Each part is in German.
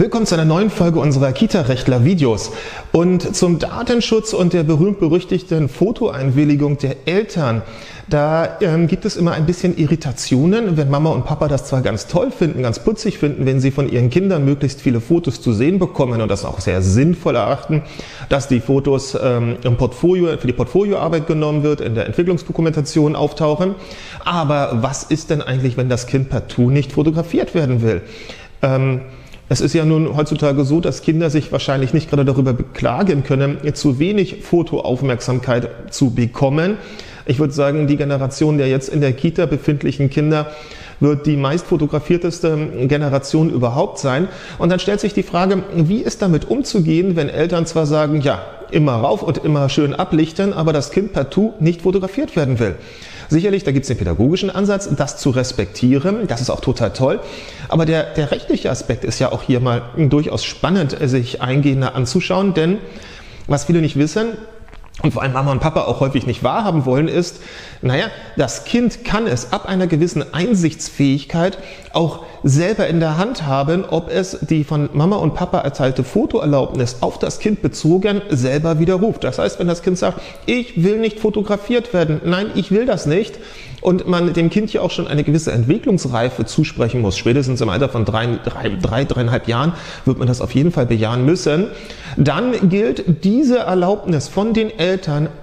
Willkommen zu einer neuen Folge unserer Kita-Rechtler-Videos. Und zum Datenschutz und der berühmt-berüchtigten Fotoeinwilligung der Eltern, da ähm, gibt es immer ein bisschen Irritationen, wenn Mama und Papa das zwar ganz toll finden, ganz putzig finden, wenn sie von ihren Kindern möglichst viele Fotos zu sehen bekommen und das auch sehr sinnvoll erachten, dass die Fotos ähm, im Portfolio, für die Portfolioarbeit genommen wird, in der Entwicklungsdokumentation auftauchen. Aber was ist denn eigentlich, wenn das Kind partout nicht fotografiert werden will? Ähm, es ist ja nun heutzutage so, dass Kinder sich wahrscheinlich nicht gerade darüber beklagen können, zu wenig Fotoaufmerksamkeit zu bekommen. Ich würde sagen, die Generation der jetzt in der Kita befindlichen Kinder wird die meist fotografierteste Generation überhaupt sein. Und dann stellt sich die Frage, wie ist damit umzugehen, wenn Eltern zwar sagen, ja, immer rauf und immer schön ablichten, aber das Kind partout nicht fotografiert werden will. Sicherlich, da gibt es den pädagogischen Ansatz, das zu respektieren. Das ist auch total toll. Aber der, der rechtliche Aspekt ist ja auch hier mal durchaus spannend, sich eingehender anzuschauen, denn was viele nicht wissen, und vor allem Mama und Papa auch häufig nicht wahrhaben wollen, ist, naja, das Kind kann es ab einer gewissen Einsichtsfähigkeit auch selber in der Hand haben, ob es die von Mama und Papa erteilte Fotoerlaubnis auf das Kind bezogen selber widerruft. Das heißt, wenn das Kind sagt, ich will nicht fotografiert werden, nein, ich will das nicht, und man dem Kind ja auch schon eine gewisse Entwicklungsreife zusprechen muss, spätestens im Alter von drei, drei, drei, dreieinhalb Jahren wird man das auf jeden Fall bejahen müssen, dann gilt diese Erlaubnis von den Eltern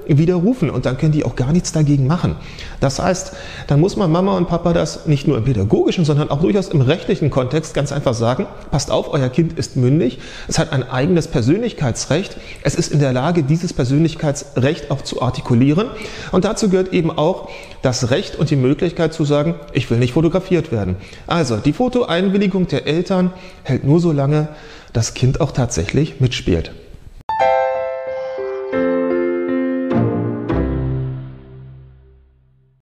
widerrufen und dann können die auch gar nichts dagegen machen. Das heißt, dann muss man Mama und Papa das nicht nur im pädagogischen, sondern auch durchaus im rechtlichen Kontext ganz einfach sagen, passt auf, euer Kind ist mündig, es hat ein eigenes Persönlichkeitsrecht, es ist in der Lage, dieses Persönlichkeitsrecht auch zu artikulieren und dazu gehört eben auch das Recht und die Möglichkeit zu sagen, ich will nicht fotografiert werden. Also die Fotoeinwilligung der Eltern hält nur so lange das Kind auch tatsächlich mitspielt.